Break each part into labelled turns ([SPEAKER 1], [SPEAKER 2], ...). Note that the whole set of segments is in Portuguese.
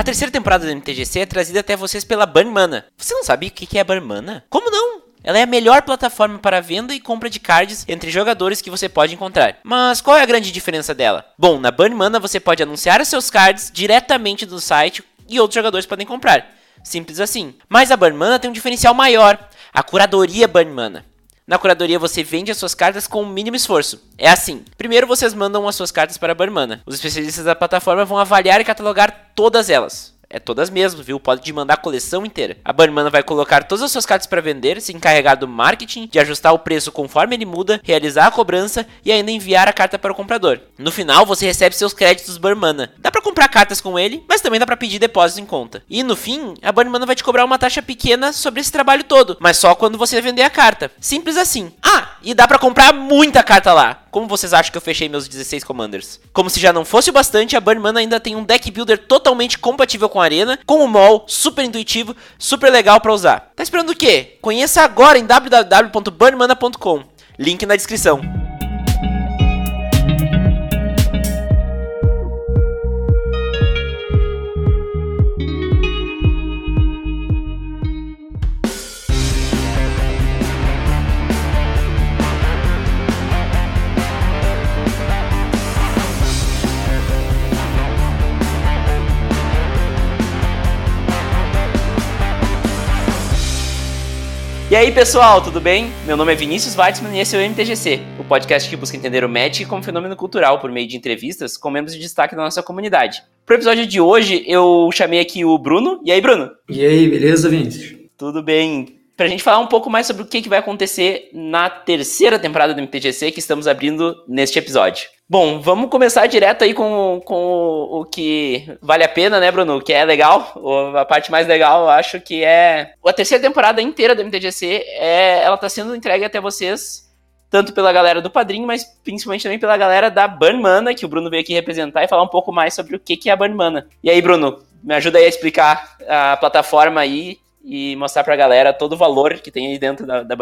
[SPEAKER 1] A terceira temporada do MTGC é trazida até vocês pela Banmana. Você não sabia o que é a Banmana? Como não? Ela é a melhor plataforma para venda e compra de cards entre jogadores que você pode encontrar. Mas qual é a grande diferença dela? Bom, na Banmana você pode anunciar seus cards diretamente do site e outros jogadores podem comprar. Simples assim. Mas a Banmana tem um diferencial maior, a curadoria Banmana. Na curadoria você vende as suas cartas com o mínimo esforço. É assim: primeiro vocês mandam as suas cartas para a Barmana. Os especialistas da plataforma vão avaliar e catalogar todas elas. É todas mesmo, viu? Pode mandar a coleção inteira. A Banmana vai colocar todas as suas cartas para vender, se encarregar do marketing, de ajustar o preço conforme ele muda, realizar a cobrança e ainda enviar a carta para o comprador. No final, você recebe seus créditos Banmana. Dá para comprar cartas com ele, mas também dá para pedir depósito em conta. E no fim, a Banmana vai te cobrar uma taxa pequena sobre esse trabalho todo, mas só quando você vender a carta. Simples assim. Ah, e dá para comprar muita carta lá. Como vocês acham que eu fechei meus 16 Commanders? Como se já não fosse o bastante, a Burnman ainda tem um deck builder totalmente compatível com a Arena, com o mall, super intuitivo, super legal para usar. Tá esperando o quê? Conheça agora em www.burnmana.com. Link na descrição. E aí, pessoal, tudo bem? Meu nome é Vinícius Weitzman e esse é o MTGC, o podcast que busca entender o Magic como fenômeno cultural por meio de entrevistas com membros de destaque da nossa comunidade. Pro episódio de hoje, eu chamei aqui o Bruno. E aí, Bruno?
[SPEAKER 2] E aí, beleza, Vinícius?
[SPEAKER 1] Tudo bem. Pra gente falar um pouco mais sobre o que, que vai acontecer na terceira temporada do MTGC que estamos abrindo neste episódio. Bom, vamos começar direto aí com, com o que vale a pena, né, Bruno? Que é legal. A parte mais legal, eu acho que é. A terceira temporada inteira do MTGC, é, ela tá sendo entregue até vocês, tanto pela galera do Padrinho, mas principalmente também pela galera da Burnmana, que o Bruno veio aqui representar e falar um pouco mais sobre o que, é a Burnmana. E aí, Bruno, me ajuda aí a explicar a plataforma aí e mostrar pra galera todo o valor que tem aí dentro da, da.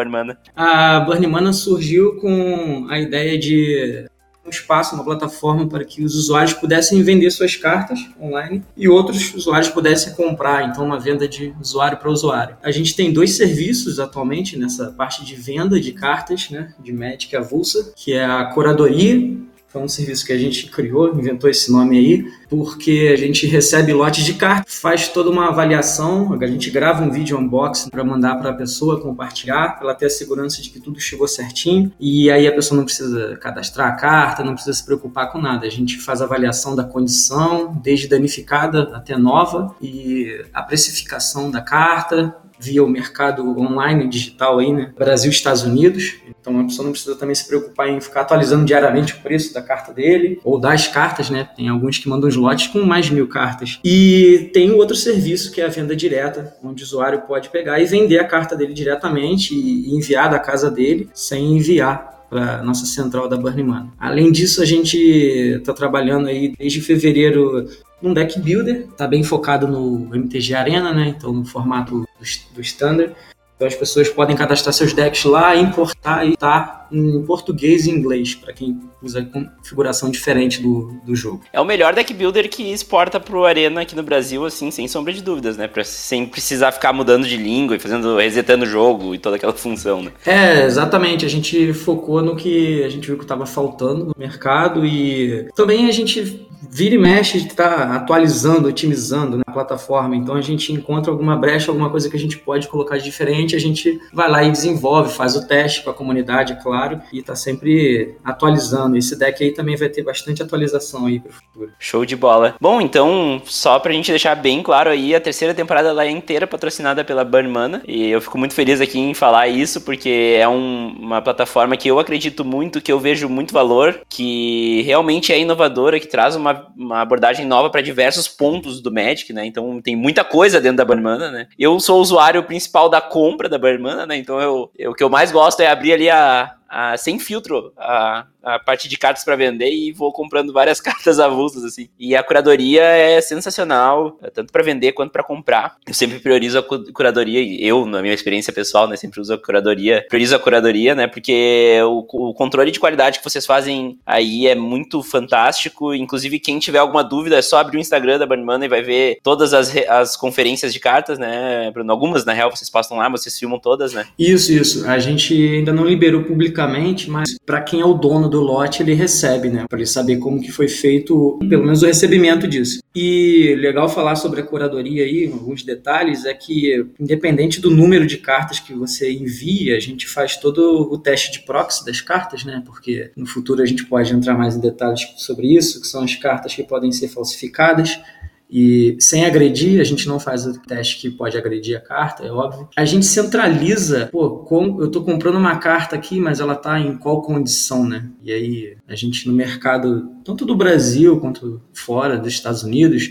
[SPEAKER 2] A Burnmana surgiu com a ideia de um espaço, uma plataforma para que os usuários pudessem vender suas cartas online e outros usuários pudessem comprar, então uma venda de usuário para usuário. A gente tem dois serviços atualmente nessa parte de venda de cartas, né, de Magic avulsa, que é a curadoria foi um serviço que a gente criou, inventou esse nome aí, porque a gente recebe lotes de cartas, faz toda uma avaliação, a gente grava um vídeo unboxing para mandar para a pessoa compartilhar, para ela ter a segurança de que tudo chegou certinho, e aí a pessoa não precisa cadastrar a carta, não precisa se preocupar com nada. A gente faz a avaliação da condição, desde danificada até nova, e a precificação da carta, via o mercado online digital aí, né? Brasil Estados Unidos. Então a pessoa não precisa também se preocupar em ficar atualizando diariamente o preço da carta dele ou das cartas, né? Tem alguns que mandam os lotes com mais de mil cartas. E tem outro serviço que é a venda direta, onde o usuário pode pegar e vender a carta dele diretamente e enviar da casa dele sem enviar para nossa central da Burning Man. Além disso, a gente está trabalhando aí desde fevereiro num deck builder, está bem focado no MTG Arena, né? Então no formato do, do standard. Então as pessoas podem cadastrar seus decks lá, importar e tá em português e inglês, para quem usa configuração diferente do, do jogo.
[SPEAKER 1] É o melhor deck builder que exporta pro Arena aqui no Brasil, assim, sem sombra de dúvidas, né? Pra, sem precisar ficar mudando de língua e fazendo, resetando o jogo e toda aquela função, né?
[SPEAKER 2] É, exatamente. A gente focou no que a gente viu que estava faltando no mercado e também a gente vira e mexe está atualizando, otimizando né, a plataforma. Então a gente encontra alguma brecha, alguma coisa que a gente pode colocar de diferente, a gente vai lá e desenvolve, faz o teste com a comunidade, é claro, e está sempre atualizando. Esse deck aí também vai ter bastante atualização aí para o futuro.
[SPEAKER 1] Show de bola. Bom, então, só para a gente deixar bem claro aí, a terceira temporada ela é inteira patrocinada pela Burnmana, e eu fico muito feliz aqui em falar isso, porque é um, uma plataforma que eu acredito muito, que eu vejo muito valor, que realmente é inovadora, que traz uma uma, uma abordagem nova para diversos pontos do Magic, né? Então tem muita coisa dentro da Banmana, né? Eu sou o usuário principal da compra da Banmana, né? Então eu, eu, o que eu mais gosto é abrir ali a, a, sem filtro a, a parte de cartas para vender e vou comprando várias cartas avulsas, assim. E a curadoria é sensacional, tanto para vender quanto para comprar. Eu sempre priorizo a curadoria, eu, na minha experiência pessoal, né, sempre uso a curadoria, priorizo a curadoria, né, porque o, o controle de qualidade que vocês fazem aí é muito fantástico. Inclusive, quem tiver alguma dúvida, é só abrir o Instagram da Money e vai ver todas as, as conferências de cartas, né, Bruno? Algumas, na real, vocês postam lá, vocês filmam todas, né?
[SPEAKER 2] Isso, isso. A gente ainda não liberou publicamente, mas para quem é o dono do lote, ele recebe, né? Para ele saber como que foi feito, pelo menos o recebimento disso. E legal falar sobre a curadoria aí, alguns detalhes, é que independente do número de cartas que você envia, a gente faz todo o teste de proxy das cartas, né? Porque no futuro a gente pode entrar mais em detalhes sobre isso, que são as cartas que podem ser falsificadas. E sem agredir, a gente não faz o teste que pode agredir a carta, é óbvio. A gente centraliza, pô, com, eu tô comprando uma carta aqui, mas ela tá em qual condição, né? E aí a gente no mercado, tanto do Brasil quanto fora dos Estados Unidos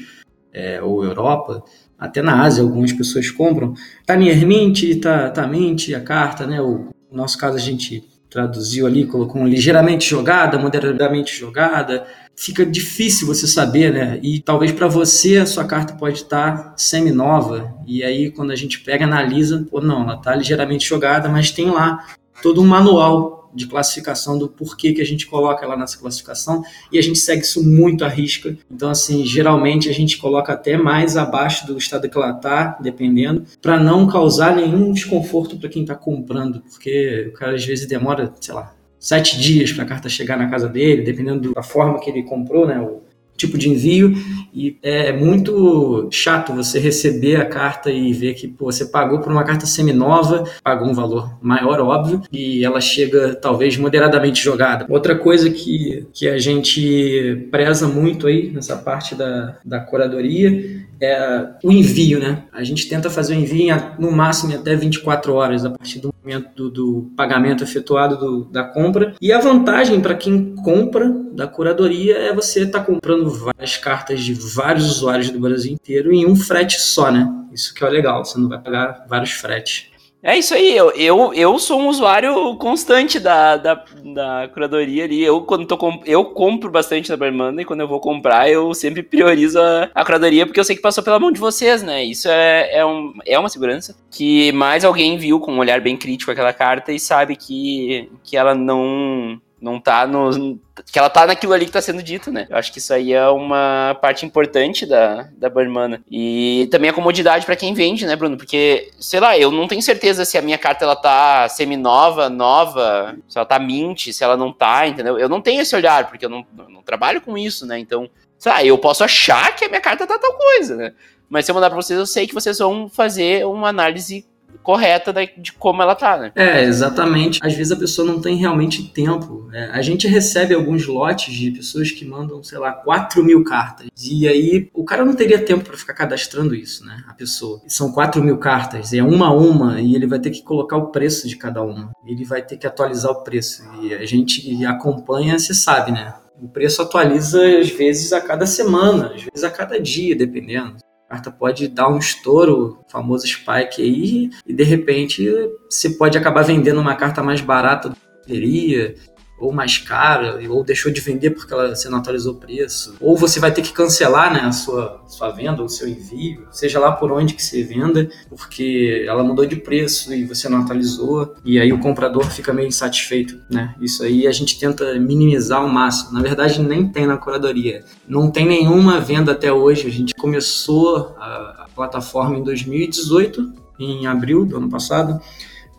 [SPEAKER 2] é, ou Europa, até na Ásia algumas pessoas compram, tá near mint, tá, tá mint a carta, né? O, no nosso caso a gente traduziu ali, colocou ligeiramente jogada, moderadamente jogada, fica difícil você saber, né? E talvez para você a sua carta pode estar semi-nova, e aí quando a gente pega, analisa, pô, não, ela está ligeiramente jogada, mas tem lá todo um manual de classificação do porquê que a gente coloca ela nessa classificação e a gente segue isso muito à risca. Então, assim, geralmente a gente coloca até mais abaixo do estado que ela está, dependendo, para não causar nenhum desconforto para quem está comprando, porque o cara às vezes demora, sei lá, sete dias para a carta chegar na casa dele, dependendo da forma que ele comprou, né? O tipo de envio e é muito chato você receber a carta e ver que pô, você pagou por uma carta seminova, pagou um valor maior, óbvio, e ela chega talvez moderadamente jogada. Outra coisa que, que a gente preza muito aí nessa parte da, da curadoria é o envio, né? A gente tenta fazer o envio em, no máximo até 24 horas a partir do momento do, do pagamento efetuado do, da compra. E a vantagem para quem compra da curadoria é você estar tá comprando várias cartas de vários usuários do Brasil inteiro em um frete só, né? Isso que é legal, você não vai pagar vários fretes.
[SPEAKER 1] É isso aí, eu, eu, eu sou um usuário constante da, da, da curadoria ali. Eu, quando tô eu compro bastante da Bermanda e quando eu vou comprar, eu sempre priorizo a, a curadoria porque eu sei que passou pela mão de vocês, né? Isso é, é, um, é uma segurança que mais alguém viu com um olhar bem crítico aquela carta e sabe que, que ela não não tá no. Que ela tá naquilo ali que tá sendo dito, né? Eu acho que isso aí é uma parte importante da, da Barmana. E também a comodidade para quem vende, né, Bruno? Porque, sei lá, eu não tenho certeza se a minha carta ela tá semi-nova, nova, se ela tá mint, se ela não tá, entendeu? Eu não tenho esse olhar, porque eu não, não trabalho com isso, né? Então, sei lá, eu posso achar que a minha carta tá tal coisa, né? Mas se eu mandar pra vocês, eu sei que vocês vão fazer uma análise correta de como ela tá, né?
[SPEAKER 2] É, exatamente. Às vezes a pessoa não tem realmente tempo. É, a gente recebe alguns lotes de pessoas que mandam, sei lá, 4 mil cartas. E aí o cara não teria tempo para ficar cadastrando isso, né? A pessoa. São 4 mil cartas, é uma a uma, e ele vai ter que colocar o preço de cada uma. Ele vai ter que atualizar o preço. E a gente acompanha, você sabe, né? O preço atualiza às vezes a cada semana, às vezes a cada dia, dependendo. Carta pode dar um estouro, famoso spike aí, e de repente você pode acabar vendendo uma carta mais barata do que deveria, ou mais cara, ou deixou de vender porque ela, você não atualizou o preço, ou você vai ter que cancelar né, a sua, sua venda, o seu envio, seja lá por onde que você venda, porque ela mudou de preço e você não atualizou, e aí o comprador fica meio insatisfeito. Né? Isso aí a gente tenta minimizar ao máximo. Na verdade, nem tem na curadoria. Não tem nenhuma venda até hoje. A gente começou a, a plataforma em 2018, em abril do ano passado,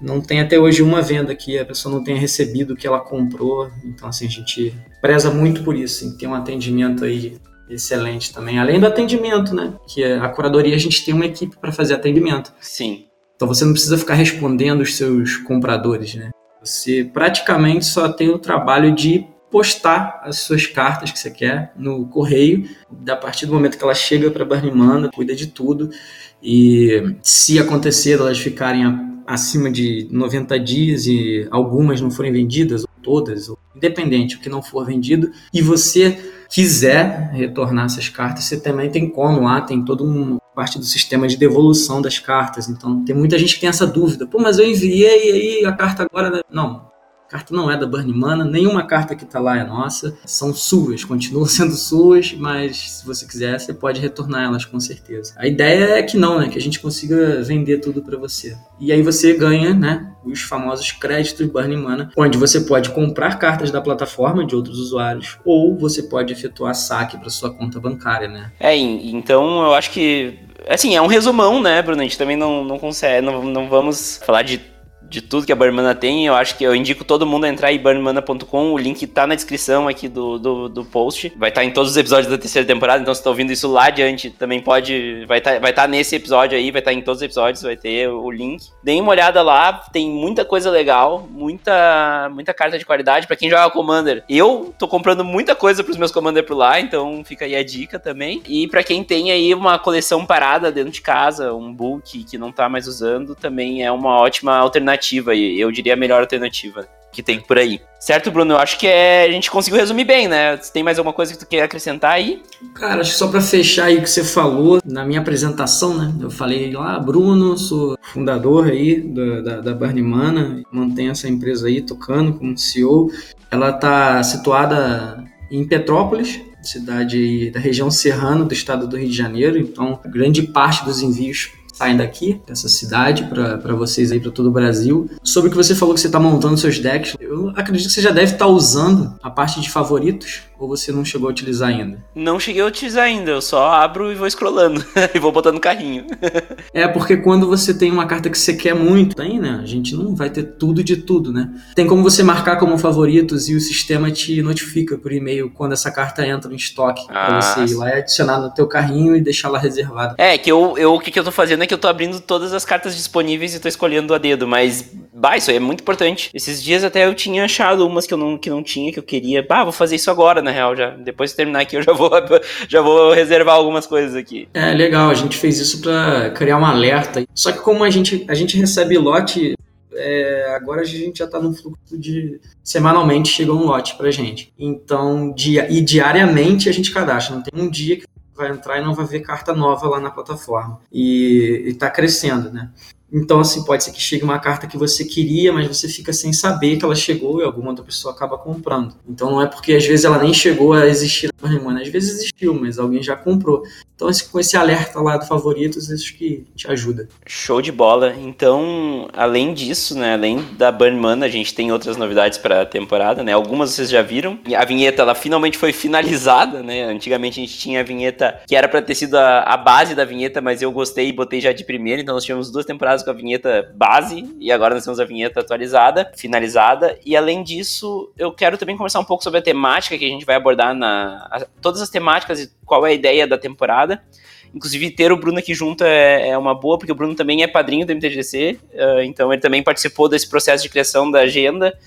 [SPEAKER 2] não tem até hoje uma venda que a pessoa não tenha recebido o que ela comprou. Então, assim, a gente preza muito por isso, em ter um atendimento aí excelente também. Além do atendimento, né? Que a curadoria a gente tem uma equipe para fazer atendimento.
[SPEAKER 1] Sim.
[SPEAKER 2] Então você não precisa ficar respondendo os seus compradores, né? Você praticamente só tem o trabalho de postar as suas cartas que você quer no correio. A partir do momento que ela chega para a Barnimanda, cuida de tudo. E se acontecer elas ficarem acima de 90 dias e algumas não forem vendidas, ou todas, ou independente, o que não for vendido, e você quiser retornar essas cartas, você também tem como lá, tem todo um parte do sistema de devolução das cartas. Então, tem muita gente que tem essa dúvida. Pô, mas eu enviei aí a carta agora. Não. Carta não é da Burn Mana, nenhuma carta que tá lá é nossa, são suas, continuam sendo suas, mas se você quiser, você pode retornar elas com certeza. A ideia é que não, né? Que a gente consiga vender tudo para você. E aí você ganha, né? Os famosos créditos Burn Mana, onde você pode comprar cartas da plataforma de outros usuários ou você pode efetuar saque para sua conta bancária, né?
[SPEAKER 1] É, então eu acho que assim, é um resumão, né, Bruno? A gente também não, não consegue, não, não vamos falar de de tudo que a Burnmana tem, eu acho que eu indico todo mundo a entrar em burnmana.com, o link tá na descrição aqui do, do, do, post, vai estar tá em todos os episódios da terceira temporada, então se tá ouvindo isso lá adiante, também pode, vai estar tá, vai tá nesse episódio aí, vai estar tá em todos os episódios, vai ter o link. Deem uma olhada lá, tem muita coisa legal, muita, muita carta de qualidade para quem joga Commander. Eu tô comprando muita coisa pros meus Commander por lá, então fica aí a dica também. E para quem tem aí uma coleção parada dentro de casa, um book que não tá mais usando, também é uma ótima alternativa alternativa, e eu diria a melhor alternativa que tem por aí. Certo, Bruno? Eu acho que é, a gente conseguiu resumir bem, né? Tem mais alguma coisa que tu quer acrescentar aí?
[SPEAKER 2] Cara, acho que só para fechar aí o que você falou, na minha apresentação, né? Eu falei lá, Bruno, sou fundador aí da, da, da Barnimana, mantenho essa empresa aí tocando como CEO. Ela está situada em Petrópolis, cidade da região serrana do estado do Rio de Janeiro, então grande parte dos envios saem daqui, dessa cidade, para vocês aí, para todo o Brasil. Sobre o que você falou que você está montando seus decks, eu acredito que você já deve estar tá usando a parte de favoritos, ou você não chegou a utilizar ainda?
[SPEAKER 1] Não cheguei a utilizar ainda, eu só abro e vou scrollando, e vou botando no carrinho.
[SPEAKER 2] é, porque quando você tem uma carta que você quer muito, tem, né? A gente não vai ter tudo de tudo, né? Tem como você marcar como favoritos e o sistema te notifica por e-mail quando essa carta entra em estoque, ah, para você ir lá e adicionar no teu carrinho e deixar lá reservada.
[SPEAKER 1] É, que eu, eu o que, que eu tô fazendo é que eu tô abrindo todas as cartas disponíveis e tô escolhendo a dedo, mas, bah, isso aí é muito importante. Esses dias até eu tinha achado umas que eu não, que não tinha, que eu queria, bah, vou fazer isso agora, na real, já. Depois de terminar aqui eu já vou, já vou reservar algumas coisas aqui.
[SPEAKER 2] É, legal, a gente fez isso para criar um alerta. Só que como a gente, a gente recebe lote é, agora a gente já está no fluxo de semanalmente chega um lote para gente. Então, dia, e diariamente a gente cadastra. Não tem um dia que vai entrar e não vai ver carta nova lá na plataforma. E está crescendo, né? Então, assim, pode ser que chegue uma carta que você queria, mas você fica sem saber que ela chegou e alguma outra pessoa acaba comprando. Então, não é porque às vezes ela nem chegou a existir na Remona, às vezes existiu, mas alguém já comprou. Então, esse, com esse alerta lá do favoritos, acho que te ajuda.
[SPEAKER 1] Show de bola. Então, além disso, né, além da Burn Mana, a gente tem outras novidades para a temporada, né? Algumas vocês já viram. A vinheta, ela finalmente foi finalizada, né? Antigamente a gente tinha a vinheta que era para ter sido a, a base da vinheta, mas eu gostei e botei já de primeira, então nós tivemos duas temporadas com a vinheta base e agora nós temos a vinheta atualizada, finalizada. E além disso, eu quero também conversar um pouco sobre a temática que a gente vai abordar na a, todas as temáticas e qual é a ideia da temporada. Inclusive, ter o Bruno aqui junto é, é, uma boa, porque o Bruno também é padrinho do MTGC, uh, então ele também participou desse processo de criação da agenda.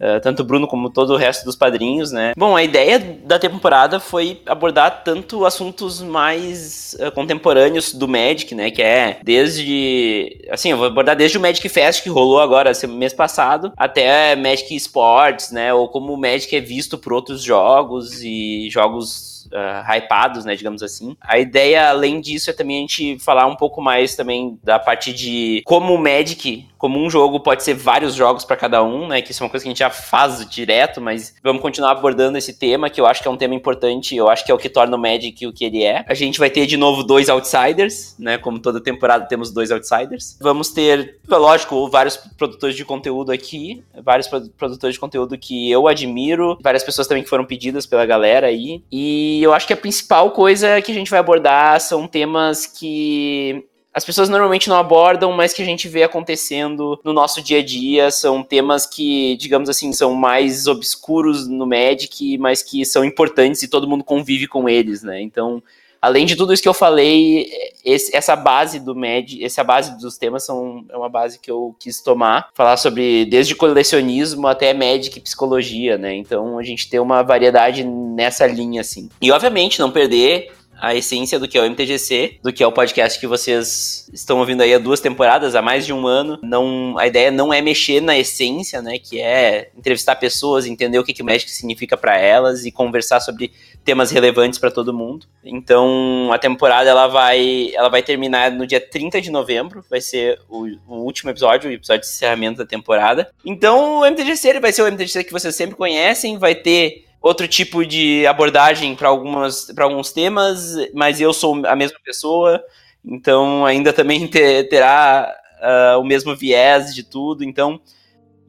[SPEAKER 1] Uh, tanto o Bruno como todo o resto dos padrinhos, né? Bom, a ideia da temporada foi abordar tanto assuntos mais uh, contemporâneos do Magic, né? Que é desde. Assim, eu vou abordar desde o Magic Fest que rolou agora mês passado, até Magic Sports, né? Ou como o Magic é visto por outros jogos e jogos uh, hypados, né, digamos assim. A ideia, além disso, é também a gente falar um pouco mais também da parte de como o Magic, como um jogo pode ser vários jogos para cada um, né, que isso é uma coisa que a gente já faz direto, mas vamos continuar abordando esse tema, que eu acho que é um tema importante, eu acho que é o que torna o Magic o que ele é. A gente vai ter de novo dois outsiders, né, como toda temporada temos dois outsiders. Vamos ter, lógico, vários produtores de conteúdo aqui, vários produtores de conteúdo que eu admiro, várias pessoas também que foram pedidas pela galera aí, e e eu acho que a principal coisa que a gente vai abordar são temas que as pessoas normalmente não abordam, mas que a gente vê acontecendo no nosso dia a dia. São temas que, digamos assim, são mais obscuros no Magic, mas que são importantes e todo mundo convive com eles, né? Então, além de tudo isso que eu falei, esse, essa base do Med, essa base dos temas são, é uma base que eu quis tomar, falar sobre desde colecionismo até Magic e psicologia, né? Então a gente tem uma variedade nessa linha, assim. E obviamente não perder a essência do que é o MTGC, do que é o podcast que vocês estão ouvindo aí há duas temporadas, há mais de um ano. Não, a ideia não é mexer na essência, né? Que é entrevistar pessoas, entender o que, que o Magic significa para elas e conversar sobre temas relevantes para todo mundo. Então, a temporada ela vai, ela vai terminar no dia 30 de novembro, vai ser o, o último episódio, o episódio de encerramento da temporada. Então, o MTGC vai ser o MTGC que vocês sempre conhecem, vai ter outro tipo de abordagem para alguns temas, mas eu sou a mesma pessoa, então ainda também ter, terá uh, o mesmo viés de tudo, então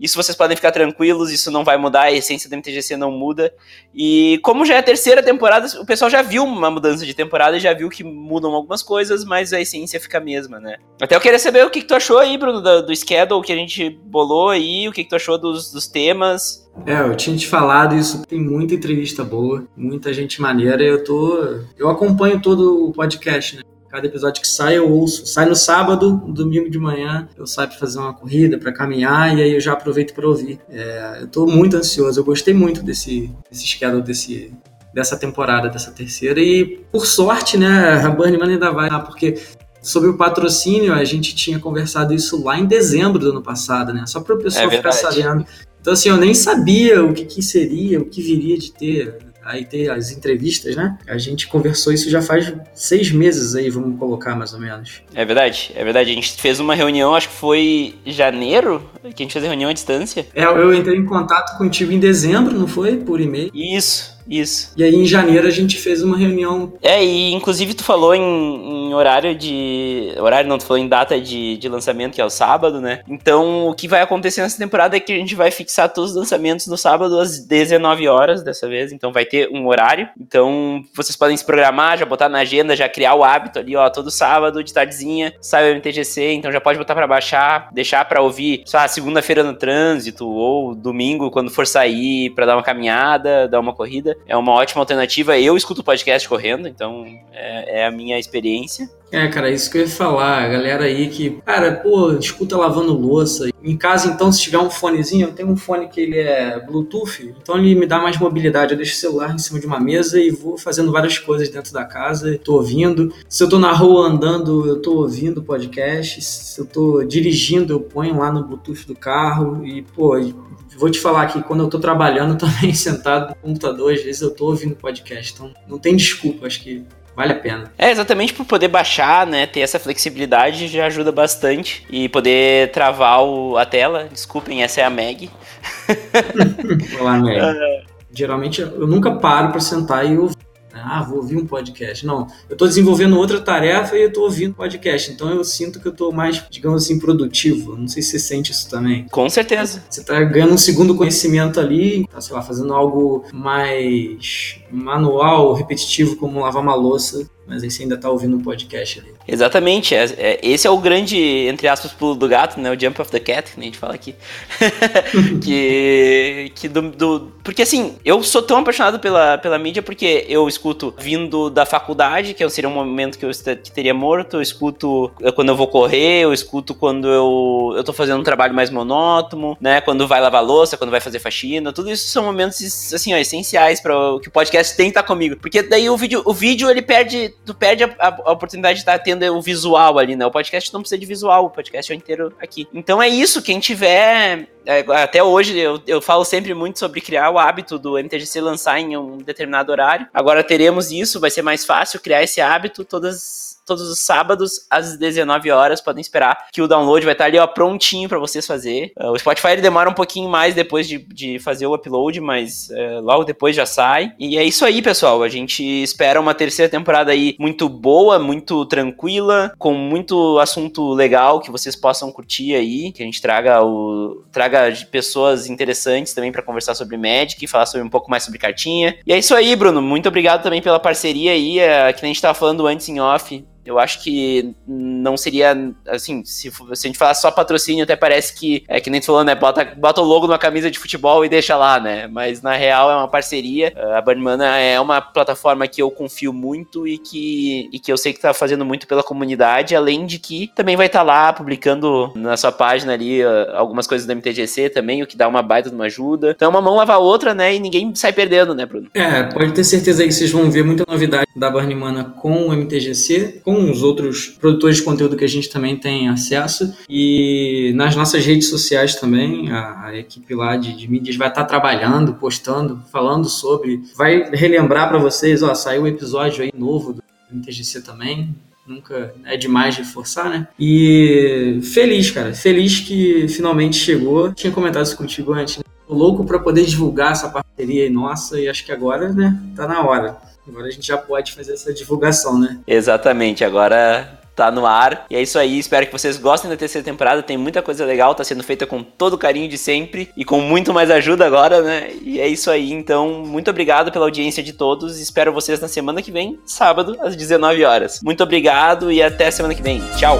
[SPEAKER 1] isso vocês podem ficar tranquilos, isso não vai mudar, a essência do MTGC não muda. E como já é a terceira temporada, o pessoal já viu uma mudança de temporada e já viu que mudam algumas coisas, mas a essência fica a mesma, né? Até eu queria saber o que, que tu achou aí, Bruno, do, do schedule que a gente bolou aí, o que, que tu achou dos, dos temas.
[SPEAKER 2] É, eu tinha te falado isso, tem muita entrevista boa, muita gente maneira, eu tô. Eu acompanho todo o podcast, né? Cada episódio que sai eu ouço. Sai no sábado, no domingo de manhã, eu saio para fazer uma corrida, para caminhar, e aí eu já aproveito para ouvir. É, eu estou muito ansioso, eu gostei muito desse, desse schedule, desse, dessa temporada, dessa terceira. E por sorte, né, a Burning ainda vai lá, porque sobre o patrocínio, a gente tinha conversado isso lá em dezembro do ano passado, né? Só para o pessoal é ficar sabendo. Então, assim, eu nem sabia o que, que seria, o que viria de ter aí ter as entrevistas, né? A gente conversou isso já faz seis meses aí, vamos colocar mais ou menos.
[SPEAKER 1] É verdade, é verdade. A gente fez uma reunião, acho que foi janeiro, que a gente fez a reunião à distância.
[SPEAKER 2] É, eu entrei em contato contigo em dezembro, não foi? Por e-mail.
[SPEAKER 1] Isso, isso.
[SPEAKER 2] E aí em janeiro a gente fez uma reunião.
[SPEAKER 1] É, e inclusive tu falou em, em horário de. Horário não, tu falou em data de, de lançamento, que é o sábado, né? Então o que vai acontecer nessa temporada é que a gente vai fixar todos os lançamentos no sábado às 19 horas dessa vez. Então vai ter um horário. Então vocês podem se programar, já botar na agenda, já criar o hábito ali, ó, todo sábado, de tardezinha, sai o MTGC, então já pode botar para baixar, deixar para ouvir, sei lá, segunda-feira no trânsito, ou domingo, quando for sair, para dar uma caminhada, dar uma corrida é uma ótima alternativa. Eu escuto podcast correndo, então é, é, a minha experiência.
[SPEAKER 2] É, cara, isso que eu ia falar. A galera aí que, cara, pô, escuta lavando louça. Em casa, então, se tiver um fonezinho, eu tenho um fone que ele é Bluetooth, então ele me dá mais mobilidade. Eu deixo o celular em cima de uma mesa e vou fazendo várias coisas dentro da casa, tô ouvindo. Se eu tô na rua andando, eu tô ouvindo podcast. Se eu tô dirigindo, eu ponho lá no Bluetooth do carro e, pô, vou te falar que quando eu tô trabalhando também sentado no computador, às vezes eu tô ouvindo podcast. Então não tem desculpa, acho que vale a pena.
[SPEAKER 1] É, exatamente por poder baixar, né, ter essa flexibilidade já ajuda bastante e poder travar o, a tela. Desculpem, essa é a Meg.
[SPEAKER 2] Olá, Meg. Uh... Geralmente eu nunca paro para sentar e ouvir ah, vou ouvir um podcast. Não, eu estou desenvolvendo outra tarefa e eu estou ouvindo podcast. Então eu sinto que eu estou mais, digamos assim, produtivo. Não sei se você sente isso também.
[SPEAKER 1] Com certeza.
[SPEAKER 2] Você está ganhando um segundo conhecimento ali, tá, sei lá, fazendo algo mais manual, repetitivo, como lavar uma louça mas aí você ainda tá ouvindo um podcast ali.
[SPEAKER 1] Exatamente, é, é, esse é o grande, entre aspas, pulo do gato, né? O jump of the cat, que a gente fala aqui. que que do, do, Porque assim, eu sou tão apaixonado pela, pela mídia porque eu escuto vindo da faculdade, que seria um momento que eu que teria morto, eu escuto quando eu vou correr, eu escuto quando eu, eu tô fazendo um trabalho mais monótono, né? Quando vai lavar louça, quando vai fazer faxina, tudo isso são momentos, assim, ó, essenciais para que o podcast tem que estar comigo. Porque daí o vídeo, o vídeo ele perde tu perde a, a, a oportunidade de estar tá tendo o visual ali, né? O podcast não precisa de visual, o podcast é inteiro aqui. Então é isso, quem tiver. É, até hoje eu, eu falo sempre muito sobre criar o hábito do MTGC lançar em um determinado horário. Agora teremos isso, vai ser mais fácil criar esse hábito todas todos os sábados às 19 horas. Podem esperar que o download vai estar ali ó, prontinho para vocês fazer. Uh, o Spotify demora um pouquinho mais depois de, de fazer o upload, mas uh, logo depois já sai. E é isso aí, pessoal. A gente espera uma terceira temporada aí muito boa, muito tranquila, com muito assunto legal que vocês possam curtir aí, que a gente traga o traga pessoas interessantes também para conversar sobre Magic, falar sobre um pouco mais sobre cartinha. E é isso aí, Bruno. Muito obrigado também pela parceria aí, uh, que a gente tava falando antes em off Eu acho que não seria, assim, se, se a gente falar só patrocínio, até parece que, é que nem tu falou, né, bota, bota o logo numa camisa de futebol e deixa lá, né, mas na real é uma parceria. A Burnmana é uma plataforma que eu confio muito e que, e que eu sei que tá fazendo muito pela comunidade, além de que também vai estar tá lá publicando na sua página ali uh, algumas coisas do MTGC também, o que dá uma baita de uma ajuda. Então uma mão lava a outra, né, e ninguém sai perdendo, né, Bruno?
[SPEAKER 2] É, pode ter certeza aí que vocês vão ver muita novidade da Burnmana com o MTGC, com os outros produtores de conteúdo que a gente também tem acesso e nas nossas redes sociais também, a, a equipe lá de, de mídias vai estar trabalhando, postando, falando sobre, vai relembrar para vocês, ó, saiu um episódio aí novo do MTGC também, nunca é demais de forçar, né? E feliz, cara, feliz que finalmente chegou. Tinha comentado isso contigo antes. Né? Louco para poder divulgar essa parceria aí nossa e acho que agora, né, tá na hora. Agora a gente já pode fazer essa divulgação, né?
[SPEAKER 1] Exatamente, agora tá no ar. E é isso aí, espero que vocês gostem da terceira temporada. Tem muita coisa legal, tá sendo feita com todo o carinho de sempre e com muito mais ajuda agora, né? E é isso aí, então, muito obrigado pela audiência de todos. Espero vocês na semana que vem, sábado, às 19 horas. Muito obrigado e até semana que vem. Tchau!